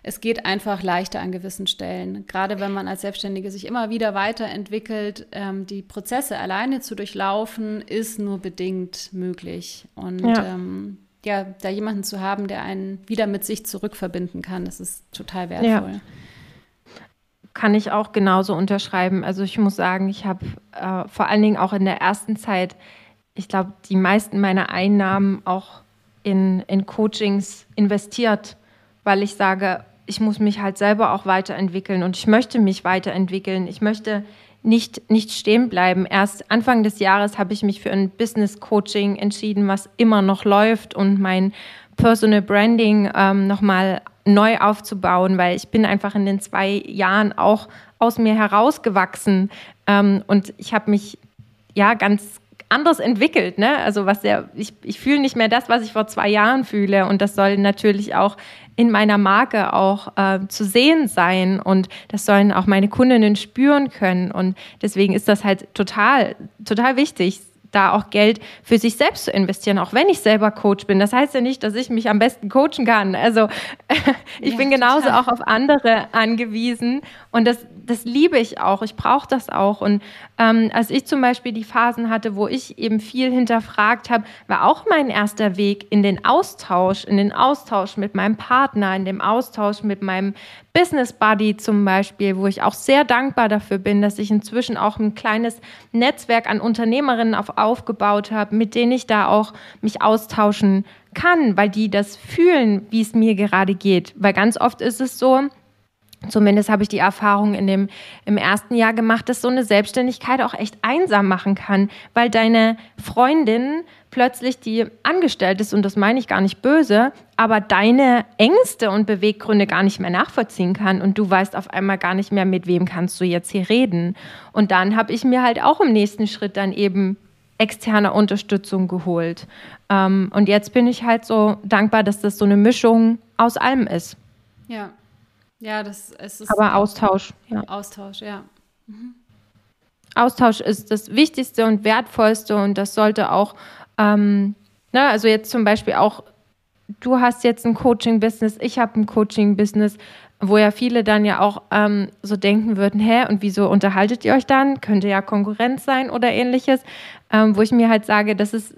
es geht einfach leichter an gewissen Stellen. Gerade wenn man als Selbstständige sich immer wieder weiterentwickelt, ähm, die Prozesse alleine zu durchlaufen, ist nur bedingt möglich. Und ja. Ähm, ja, da jemanden zu haben, der einen wieder mit sich zurückverbinden kann, das ist total wertvoll. Ja. Kann ich auch genauso unterschreiben. Also ich muss sagen, ich habe äh, vor allen Dingen auch in der ersten Zeit, ich glaube, die meisten meiner Einnahmen auch in, in Coachings investiert, weil ich sage, ich muss mich halt selber auch weiterentwickeln und ich möchte mich weiterentwickeln. Ich möchte nicht, nicht stehen bleiben. Erst Anfang des Jahres habe ich mich für ein Business Coaching entschieden, was immer noch läuft und mein Personal Branding ähm, nochmal neu aufzubauen, weil ich bin einfach in den zwei Jahren auch aus mir herausgewachsen ähm, und ich habe mich ja ganz anders entwickelt. Ne? Also was ja, ich, ich fühle nicht mehr das, was ich vor zwei Jahren fühle. Und das soll natürlich auch in meiner Marke auch äh, zu sehen sein. Und das sollen auch meine Kundinnen spüren können. Und deswegen ist das halt total, total wichtig, da auch Geld für sich selbst zu investieren, auch wenn ich selber Coach bin. Das heißt ja nicht, dass ich mich am besten coachen kann. Also ich ja, bin genauso total. auch auf andere angewiesen und das, das liebe ich auch. Ich brauche das auch. Und ähm, als ich zum Beispiel die Phasen hatte, wo ich eben viel hinterfragt habe, war auch mein erster Weg in den Austausch, in den Austausch mit meinem Partner, in dem Austausch mit meinem Business Buddy zum Beispiel, wo ich auch sehr dankbar dafür bin, dass ich inzwischen auch ein kleines Netzwerk an Unternehmerinnen auf, aufgebaut habe, mit denen ich da auch mich austauschen kann, weil die das fühlen, wie es mir gerade geht. Weil ganz oft ist es so, Zumindest habe ich die Erfahrung in dem, im ersten Jahr gemacht, dass so eine Selbstständigkeit auch echt einsam machen kann, weil deine Freundin plötzlich die angestellt ist, und das meine ich gar nicht böse, aber deine Ängste und Beweggründe gar nicht mehr nachvollziehen kann und du weißt auf einmal gar nicht mehr, mit wem kannst du jetzt hier reden. Und dann habe ich mir halt auch im nächsten Schritt dann eben externe Unterstützung geholt. Ähm, und jetzt bin ich halt so dankbar, dass das so eine Mischung aus allem ist. Ja. Ja, das es ist. Aber Austausch, ja. Austausch, ja. Mhm. Austausch ist das Wichtigste und Wertvollste und das sollte auch, ähm, ne, also jetzt zum Beispiel auch, du hast jetzt ein Coaching-Business, ich habe ein Coaching-Business, wo ja viele dann ja auch ähm, so denken würden, hä, und wieso unterhaltet ihr euch dann? Könnte ja Konkurrenz sein oder ähnliches, ähm, wo ich mir halt sage, das ist,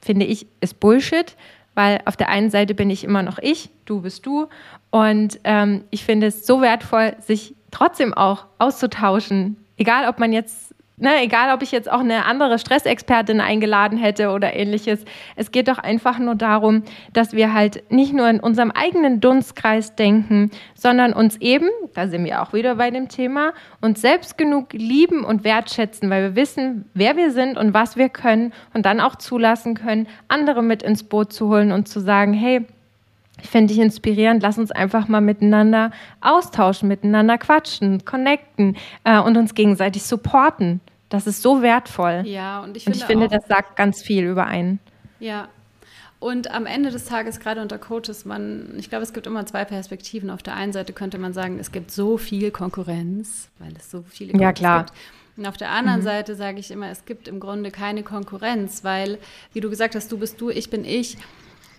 finde ich, ist Bullshit, weil auf der einen Seite bin ich immer noch ich, du bist du. Und ähm, ich finde es so wertvoll, sich trotzdem auch auszutauschen. Egal, ob man jetzt, ne, egal, ob ich jetzt auch eine andere Stressexpertin eingeladen hätte oder ähnliches. Es geht doch einfach nur darum, dass wir halt nicht nur in unserem eigenen Dunstkreis denken, sondern uns eben, da sind wir auch wieder bei dem Thema, uns selbst genug lieben und wertschätzen, weil wir wissen, wer wir sind und was wir können und dann auch zulassen können, andere mit ins Boot zu holen und zu sagen, hey, finde dich inspirierend. Lass uns einfach mal miteinander austauschen, miteinander quatschen, connecten äh, und uns gegenseitig supporten. Das ist so wertvoll. Ja, und ich finde, und ich finde das sagt ganz viel über einen. Ja. Und am Ende des Tages, gerade unter Coaches, man, ich glaube, es gibt immer zwei Perspektiven. Auf der einen Seite könnte man sagen, es gibt so viel Konkurrenz, weil es so viele Coaches ja, klar. gibt. Und auf der anderen mhm. Seite sage ich immer, es gibt im Grunde keine Konkurrenz, weil, wie du gesagt hast, du bist du, ich bin ich.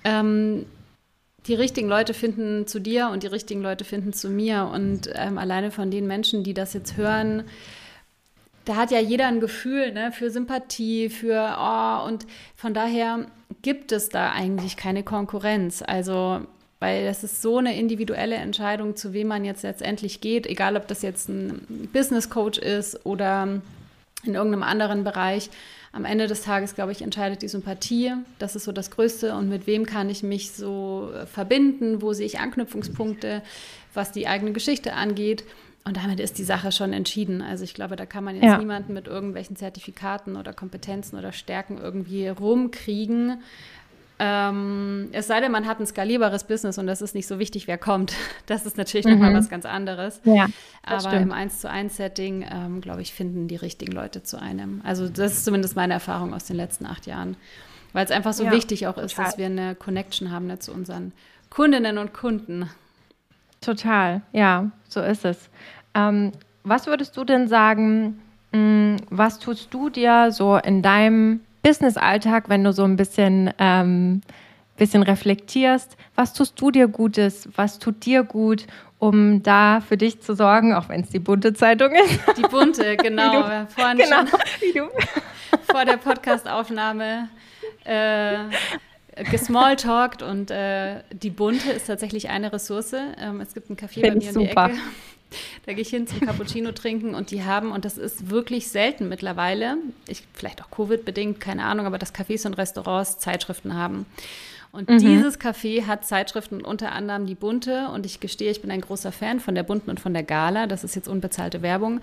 Ähm, die richtigen Leute finden zu dir und die richtigen Leute finden zu mir. Und ähm, alleine von den Menschen, die das jetzt hören, da hat ja jeder ein Gefühl ne, für Sympathie, für, oh, und von daher gibt es da eigentlich keine Konkurrenz. Also, weil das ist so eine individuelle Entscheidung, zu wem man jetzt letztendlich geht, egal ob das jetzt ein Business Coach ist oder in irgendeinem anderen Bereich. Am Ende des Tages, glaube ich, entscheidet die Sympathie. Das ist so das Größte. Und mit wem kann ich mich so äh, verbinden? Wo sehe ich Anknüpfungspunkte, was die eigene Geschichte angeht? Und damit ist die Sache schon entschieden. Also ich glaube, da kann man jetzt ja. niemanden mit irgendwelchen Zertifikaten oder Kompetenzen oder Stärken irgendwie rumkriegen. Ähm, es sei denn, man hat ein skalierbares Business und das ist nicht so wichtig, wer kommt. Das ist natürlich mhm. nochmal was ganz anderes. Ja, Aber stimmt. im 1 zu 1 Setting, ähm, glaube ich, finden die richtigen Leute zu einem. Also das ist zumindest meine Erfahrung aus den letzten acht Jahren. Weil es einfach so ja, wichtig auch total. ist, dass wir eine Connection haben ne, zu unseren Kundinnen und Kunden. Total, ja, so ist es. Ähm, was würdest du denn sagen, mh, hm, was tust du dir so in deinem Business-Alltag, wenn du so ein bisschen, ähm, bisschen reflektierst, was tust du dir Gutes, was tut dir gut, um da für dich zu sorgen, auch wenn es die bunte Zeitung ist. Die bunte, genau. Du, Vorhin genau, schon vor der Podcastaufnahme äh, gesmalltalkt und äh, die bunte ist tatsächlich eine Ressource. Ähm, es gibt ein Café Find bei mir in die Ecke. Da gehe ich hin zum Cappuccino trinken und die haben, und das ist wirklich selten mittlerweile, ich, vielleicht auch Covid-bedingt, keine Ahnung, aber dass Cafés und Restaurants Zeitschriften haben. Und mhm. dieses Café hat Zeitschriften, unter anderem die Bunte. Und ich gestehe, ich bin ein großer Fan von der Bunten und von der Gala. Das ist jetzt unbezahlte Werbung.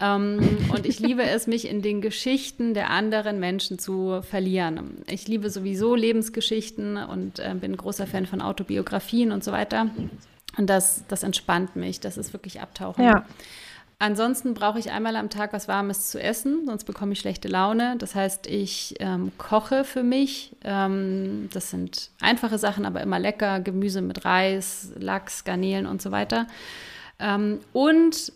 Ähm, und ich liebe es, mich in den Geschichten der anderen Menschen zu verlieren. Ich liebe sowieso Lebensgeschichten und äh, bin großer Fan von Autobiografien und so weiter. Und das, das entspannt mich. Das ist wirklich Abtauchen. Ja. Ansonsten brauche ich einmal am Tag was Warmes zu essen, sonst bekomme ich schlechte Laune. Das heißt, ich ähm, koche für mich. Ähm, das sind einfache Sachen, aber immer lecker. Gemüse mit Reis, Lachs, Garnelen und so weiter. Ähm, und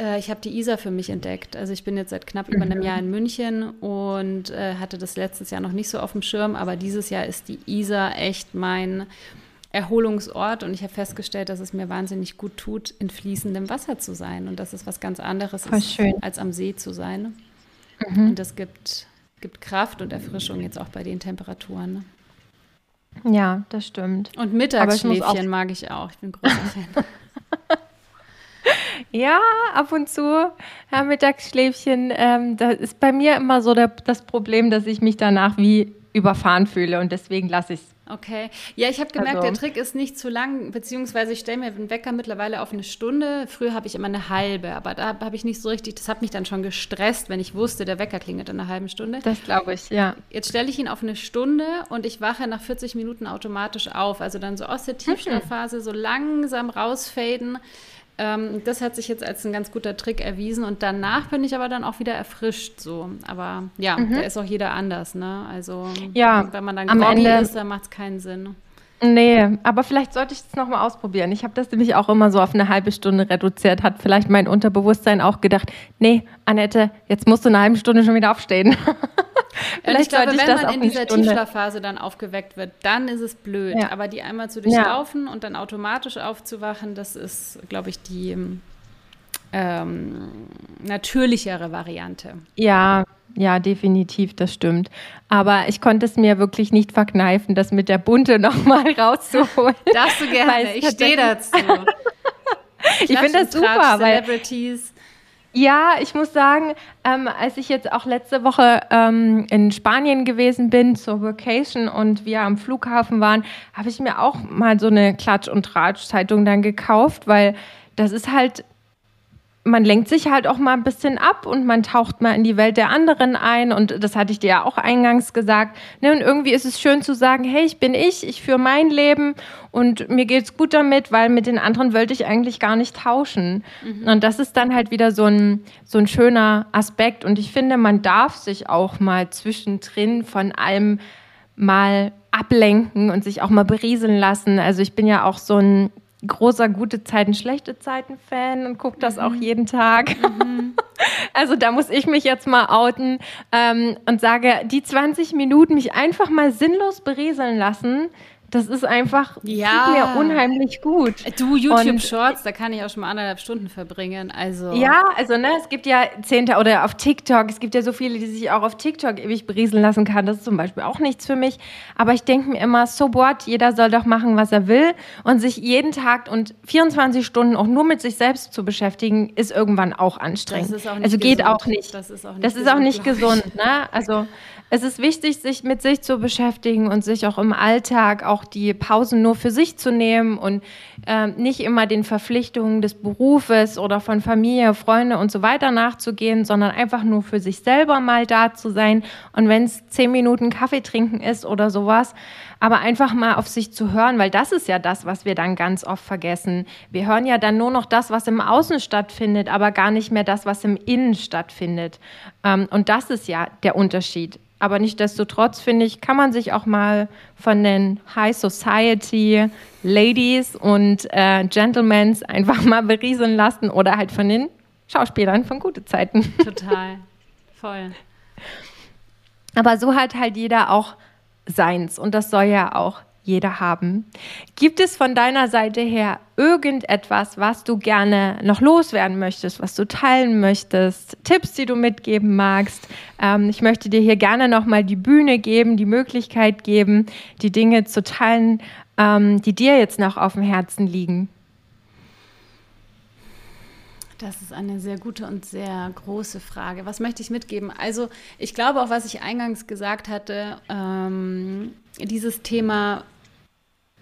äh, ich habe die ISA für mich entdeckt. Also ich bin jetzt seit knapp über einem Jahr in München und äh, hatte das letztes Jahr noch nicht so auf dem Schirm, aber dieses Jahr ist die ISA echt mein Erholungsort und ich habe festgestellt, dass es mir wahnsinnig gut tut, in fließendem Wasser zu sein und dass es was ganz anderes Voll ist, schön. als am See zu sein. Mhm. Und das gibt, gibt Kraft und Erfrischung jetzt auch bei den Temperaturen. Ne? Ja, das stimmt. Und Mittagsschläfchen mag ich auch. Ich bin großer Fan. Ja, ab und zu. Ja, Mittagsschläfchen, ähm, das ist bei mir immer so der, das Problem, dass ich mich danach wie überfahren fühle und deswegen lasse ich es Okay. Ja, ich habe gemerkt, also. der Trick ist nicht zu lang, beziehungsweise ich stelle mir den Wecker mittlerweile auf eine Stunde. Früher habe ich immer eine halbe, aber da habe ich nicht so richtig, das hat mich dann schon gestresst, wenn ich wusste, der Wecker klingelt in einer halben Stunde. Das glaube ich, ja. Jetzt stelle ich ihn auf eine Stunde und ich wache nach 40 Minuten automatisch auf. Also dann so aus der Tiefschlafphase so langsam rausfaden. Ähm, das hat sich jetzt als ein ganz guter Trick erwiesen und danach bin ich aber dann auch wieder erfrischt so. Aber ja, mhm. da ist auch jeder anders, ne? Also ja, wenn man dann am Ende ist, dann macht es keinen Sinn. Nee, aber vielleicht sollte ich es nochmal ausprobieren. Ich habe das nämlich auch immer so auf eine halbe Stunde reduziert. Hat vielleicht mein Unterbewusstsein auch gedacht, nee, Annette, jetzt musst du eine halbe Stunde schon wieder aufstehen. vielleicht ich glaube, sollte ich wenn das man in dieser Tiefschlafphase dann aufgeweckt wird, dann ist es blöd. Ja. Aber die einmal zu durchlaufen ja. und dann automatisch aufzuwachen, das ist, glaube ich, die ähm, natürlichere Variante. Ja, ja, definitiv, das stimmt. Aber ich konnte es mir wirklich nicht verkneifen, das mit der Bunte nochmal rauszuholen. Darfst du gerne, ich stehe dazu. ich finde das super, weil Celebrities. Ja, ich muss sagen, ähm, als ich jetzt auch letzte Woche ähm, in Spanien gewesen bin zur Vacation und wir am Flughafen waren, habe ich mir auch mal so eine Klatsch- und Tratsch-Zeitung dann gekauft, weil das ist halt man lenkt sich halt auch mal ein bisschen ab und man taucht mal in die Welt der anderen ein. Und das hatte ich dir ja auch eingangs gesagt. Ne? Und irgendwie ist es schön zu sagen, hey, ich bin ich, ich führe mein Leben und mir geht's gut damit, weil mit den anderen wollte ich eigentlich gar nicht tauschen. Mhm. Und das ist dann halt wieder so ein, so ein schöner Aspekt. Und ich finde, man darf sich auch mal zwischendrin von allem mal ablenken und sich auch mal berieseln lassen. Also ich bin ja auch so ein großer gute Zeiten, schlechte Zeiten Fan und gucke das mhm. auch jeden Tag. Mhm. Also da muss ich mich jetzt mal outen ähm, und sage, die 20 Minuten mich einfach mal sinnlos berieseln lassen, das ist einfach ja. tut mir unheimlich gut. Du, YouTube Shorts, da kann ich auch schon mal anderthalb Stunden verbringen. Also. Ja, also ne, es gibt ja Zehnte oder auf TikTok, es gibt ja so viele, die sich auch auf TikTok ewig berieseln lassen kann. Das ist zum Beispiel auch nichts für mich. Aber ich denke mir immer, so what, jeder soll doch machen, was er will. Und sich jeden Tag und 24 Stunden auch nur mit sich selbst zu beschäftigen, ist irgendwann auch anstrengend. Das ist auch nicht also geht auch nicht. Das ist auch nicht das gesund. Ist auch nicht gesund ne? Also es ist wichtig, sich mit sich zu beschäftigen und sich auch im Alltag auch die Pausen nur für sich zu nehmen und äh, nicht immer den Verpflichtungen des Berufes oder von Familie, Freunde und so weiter nachzugehen, sondern einfach nur für sich selber mal da zu sein. Und wenn es zehn Minuten Kaffee trinken ist oder sowas, aber einfach mal auf sich zu hören, weil das ist ja das, was wir dann ganz oft vergessen. Wir hören ja dann nur noch das, was im Außen stattfindet, aber gar nicht mehr das, was im Innen stattfindet. Ähm, und das ist ja der Unterschied. Aber nichtdestotrotz, finde ich, kann man sich auch mal von den High Society Ladies und äh, Gentlemen einfach mal berieseln lassen oder halt von den Schauspielern von gute Zeiten. Total. Voll. Aber so hat halt jeder auch seins und das soll ja auch jeder haben. Gibt es von deiner Seite her irgendetwas, was du gerne noch loswerden möchtest, was du teilen möchtest, Tipps, die du mitgeben magst? Ähm, ich möchte dir hier gerne nochmal die Bühne geben, die Möglichkeit geben, die Dinge zu teilen, ähm, die dir jetzt noch auf dem Herzen liegen. Das ist eine sehr gute und sehr große Frage. Was möchte ich mitgeben? Also ich glaube auch, was ich eingangs gesagt hatte, ähm, dieses Thema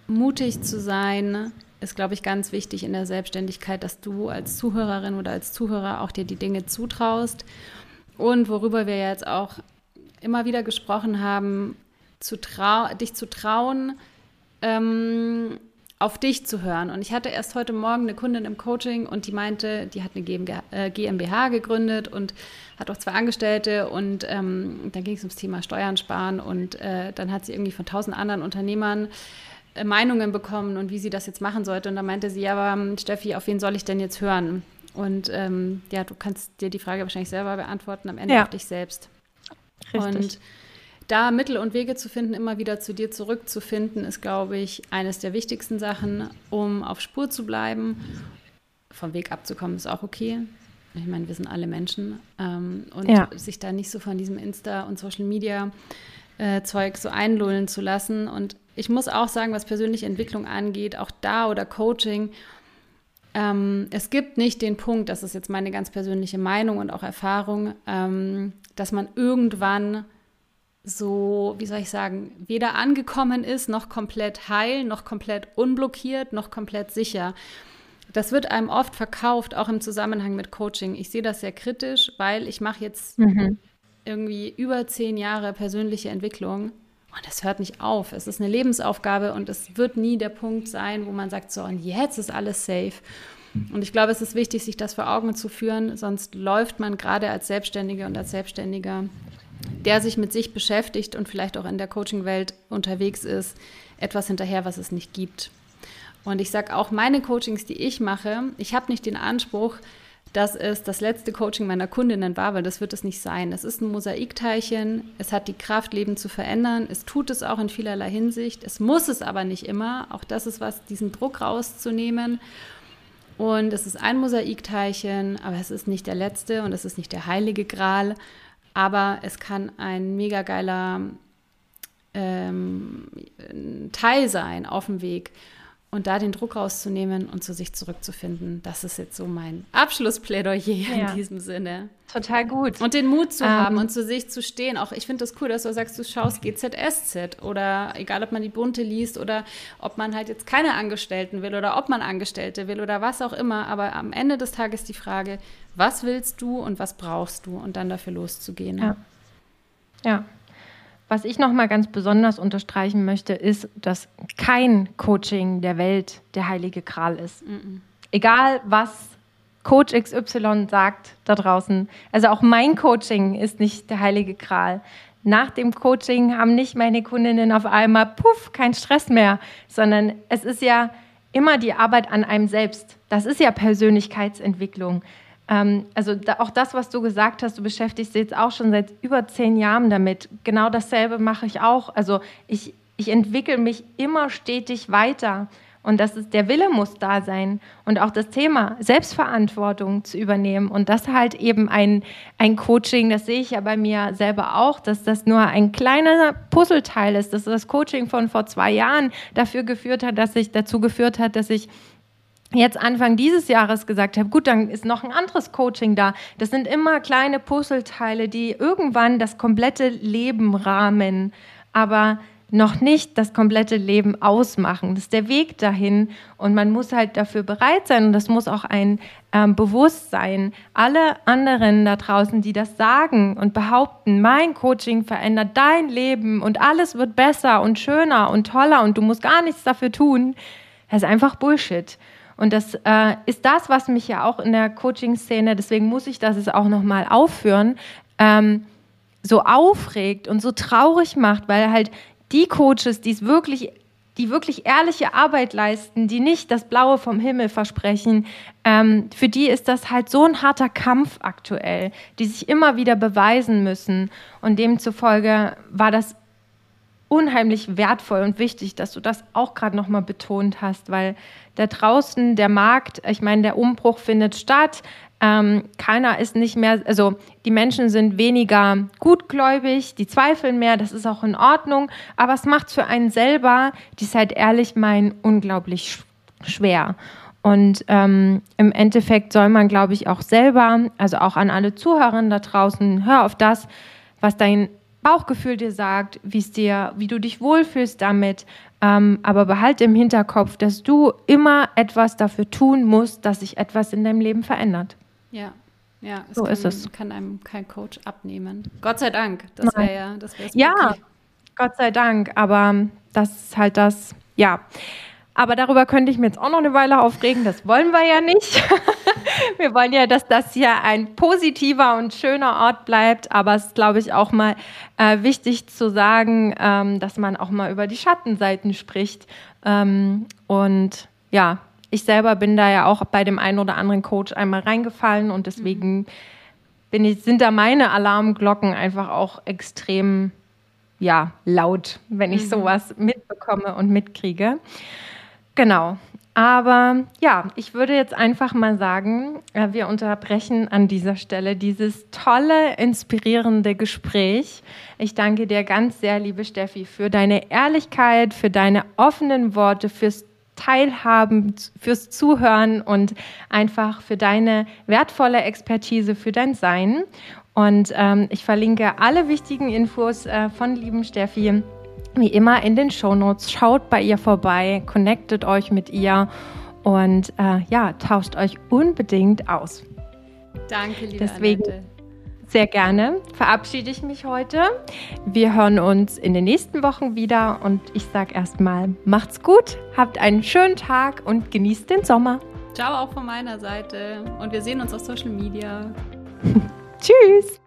mutig zu sein, ist, glaube ich, ganz wichtig in der Selbstständigkeit, dass du als Zuhörerin oder als Zuhörer auch dir die Dinge zutraust. Und worüber wir jetzt auch immer wieder gesprochen haben, zu dich zu trauen, ähm, auf dich zu hören. Und ich hatte erst heute Morgen eine Kundin im Coaching und die meinte, die hat eine GmbH, äh, gegründet und hat auch zwei Angestellte und ähm, dann ging es ums Thema Steuern sparen und äh, dann hat sie irgendwie von tausend anderen Unternehmern äh, Meinungen bekommen und wie sie das jetzt machen sollte. Und da meinte sie, ja, aber ähm, Steffi, auf wen soll ich denn jetzt hören? Und ähm, ja, du kannst dir die Frage wahrscheinlich selber beantworten, am Ende ja. auf dich selbst. Richtig. Und da Mittel und Wege zu finden, immer wieder zu dir zurückzufinden, ist, glaube ich, eines der wichtigsten Sachen, um auf Spur zu bleiben. Vom Weg abzukommen ist auch okay. Ich meine, wir sind alle Menschen. Ähm, und ja. sich da nicht so von diesem Insta- und Social-Media-Zeug äh, so einlullen zu lassen. Und ich muss auch sagen, was persönliche Entwicklung angeht, auch da oder Coaching, ähm, es gibt nicht den Punkt, das ist jetzt meine ganz persönliche Meinung und auch Erfahrung, ähm, dass man irgendwann so, wie soll ich sagen, weder angekommen ist, noch komplett heil, noch komplett unblockiert, noch komplett sicher. Das wird einem oft verkauft, auch im Zusammenhang mit Coaching. Ich sehe das sehr kritisch, weil ich mache jetzt mhm. irgendwie über zehn Jahre persönliche Entwicklung und das hört nicht auf. Es ist eine Lebensaufgabe und es wird nie der Punkt sein, wo man sagt, so und jetzt ist alles safe. Und ich glaube, es ist wichtig, sich das vor Augen zu führen, sonst läuft man gerade als Selbstständige und als Selbstständiger, der sich mit sich beschäftigt und vielleicht auch in der Coaching-Welt unterwegs ist, etwas hinterher, was es nicht gibt. Und ich sage auch, meine Coachings, die ich mache, ich habe nicht den Anspruch, dass es das letzte Coaching meiner Kundinnen war, weil das wird es nicht sein. Es ist ein Mosaikteilchen, es hat die Kraft, Leben zu verändern, es tut es auch in vielerlei Hinsicht, es muss es aber nicht immer. Auch das ist was, diesen Druck rauszunehmen. Und es ist ein Mosaikteilchen, aber es ist nicht der letzte und es ist nicht der heilige Gral, aber es kann ein mega geiler ähm, Teil sein auf dem Weg. Und da den Druck rauszunehmen und zu sich zurückzufinden, das ist jetzt so mein Abschlussplädoyer ja. in diesem Sinne. Total gut. Und den Mut zu ähm, haben und zu sich zu stehen. Auch ich finde das cool, dass du sagst, du schaust GZSZ oder egal, ob man die Bunte liest oder ob man halt jetzt keine Angestellten will oder ob man Angestellte will oder was auch immer. Aber am Ende des Tages die Frage, was willst du und was brauchst du und dann dafür loszugehen. Ja. Ja, was ich noch mal ganz besonders unterstreichen möchte, ist, dass kein Coaching der Welt der heilige Kral ist. -mm. Egal was Coach XY sagt da draußen. Also auch mein Coaching ist nicht der heilige Kral. Nach dem Coaching haben nicht meine Kundinnen auf einmal, puff, kein Stress mehr, sondern es ist ja immer die Arbeit an einem selbst. Das ist ja Persönlichkeitsentwicklung. Ähm, also da, auch das, was du gesagt hast, du beschäftigst dich jetzt auch schon seit über zehn Jahren damit. Genau dasselbe mache ich auch. Also ich ich entwickle mich immer stetig weiter. Und das ist, der Wille muss da sein. Und auch das Thema Selbstverantwortung zu übernehmen. Und das halt eben ein, ein Coaching, das sehe ich ja bei mir selber auch, dass das nur ein kleiner Puzzleteil ist, dass das Coaching von vor zwei Jahren dafür geführt hat, dass ich dazu geführt hat, dass ich jetzt Anfang dieses Jahres gesagt habe, gut, dann ist noch ein anderes Coaching da. Das sind immer kleine Puzzleteile, die irgendwann das komplette Leben rahmen. Aber noch nicht das komplette Leben ausmachen. Das ist der Weg dahin und man muss halt dafür bereit sein und das muss auch ein ähm, Bewusstsein. Alle anderen da draußen, die das sagen und behaupten, mein Coaching verändert dein Leben und alles wird besser und schöner und toller und du musst gar nichts dafür tun, das ist einfach Bullshit. Und das äh, ist das, was mich ja auch in der Coaching-Szene, deswegen muss ich das jetzt auch nochmal aufführen, ähm, so aufregt und so traurig macht, weil halt die Coaches, die es wirklich die wirklich ehrliche Arbeit leisten, die nicht das Blaue vom Himmel versprechen, ähm, für die ist das halt so ein harter Kampf aktuell, die sich immer wieder beweisen müssen. Und demzufolge war das unheimlich wertvoll und wichtig, dass du das auch gerade nochmal betont hast, weil da draußen der Markt, ich meine, der Umbruch findet statt, ähm, keiner ist nicht mehr, also die Menschen sind weniger gutgläubig, die zweifeln mehr, das ist auch in Ordnung, aber es macht für einen selber, die seid ehrlich meinen, unglaublich schwer. Und ähm, im Endeffekt soll man, glaube ich, auch selber, also auch an alle Zuhörerinnen da draußen, hör auf das, was dein Bauchgefühl dir sagt, wie es dir, wie du dich wohlfühlst damit. Ähm, aber behalte im Hinterkopf, dass du immer etwas dafür tun musst, dass sich etwas in deinem Leben verändert. Ja, ja, so kann, ist es. kann einem kein Coach abnehmen. Gott sei Dank. Das wäre ja, das Ja, Gott sei Dank. Aber das ist halt das, ja. Aber darüber könnte ich mir jetzt auch noch eine Weile aufregen. Das wollen wir ja nicht. wir wollen ja, dass das hier ein positiver und schöner Ort bleibt. Aber es ist, glaube ich, auch mal äh, wichtig zu sagen, ähm, dass man auch mal über die Schattenseiten spricht. Ähm, und ja, ich selber bin da ja auch bei dem einen oder anderen Coach einmal reingefallen und deswegen bin ich, sind da meine Alarmglocken einfach auch extrem ja, laut, wenn ich mhm. sowas mitbekomme und mitkriege. Genau. Aber ja, ich würde jetzt einfach mal sagen, äh, wir unterbrechen an dieser Stelle dieses tolle, inspirierende Gespräch. Ich danke dir ganz sehr, liebe Steffi, für deine Ehrlichkeit, für deine offenen Worte, fürs Teilhaben, fürs Zuhören und einfach für deine wertvolle Expertise, für dein Sein. Und ähm, ich verlinke alle wichtigen Infos äh, von lieben Steffi wie immer in den Shownotes. Schaut bei ihr vorbei, connectet euch mit ihr und äh, ja, tauscht euch unbedingt aus. Danke, liebe Deswegen, Annette. Sehr gerne verabschiede ich mich heute. Wir hören uns in den nächsten Wochen wieder und ich sage erstmal, macht's gut, habt einen schönen Tag und genießt den Sommer. Ciao auch von meiner Seite und wir sehen uns auf Social Media. Tschüss.